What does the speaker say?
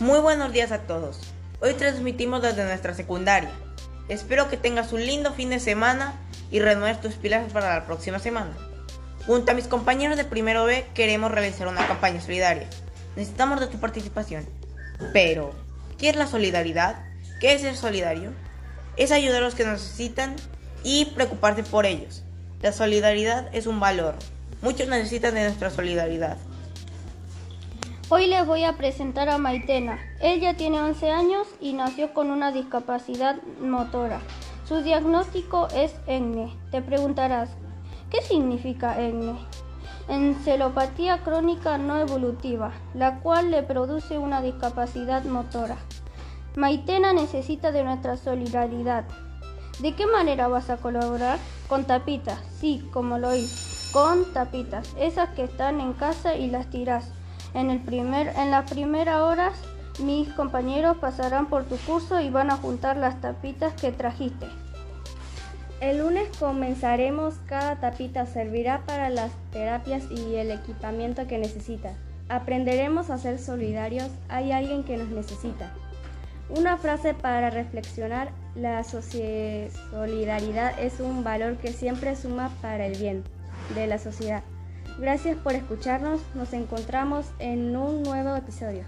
Muy buenos días a todos. Hoy transmitimos desde nuestra secundaria. Espero que tengas un lindo fin de semana y renueves tus pilas para la próxima semana. Junto a mis compañeros de primero B queremos realizar una campaña solidaria. Necesitamos de tu participación. Pero, ¿qué es la solidaridad? ¿Qué es ser solidario? Es ayudar a los que necesitan y preocuparse por ellos. La solidaridad es un valor. Muchos necesitan de nuestra solidaridad. Hoy les voy a presentar a Maitena. Ella tiene 11 años y nació con una discapacidad motora. Su diagnóstico es ENGE. Te preguntarás, ¿qué significa ENGE? Encelopatía crónica no evolutiva, la cual le produce una discapacidad motora. Maitena necesita de nuestra solidaridad. ¿De qué manera vas a colaborar? Con tapitas, sí, como lo hice, con tapitas, esas que están en casa y las tiras. En, el primer, en las primeras horas, mis compañeros pasarán por tu curso y van a juntar las tapitas que trajiste. El lunes comenzaremos, cada tapita servirá para las terapias y el equipamiento que necesitas. Aprenderemos a ser solidarios, hay alguien que nos necesita. Una frase para reflexionar, la solidaridad es un valor que siempre suma para el bien de la sociedad. Gracias por escucharnos. Nos encontramos en un nuevo episodio.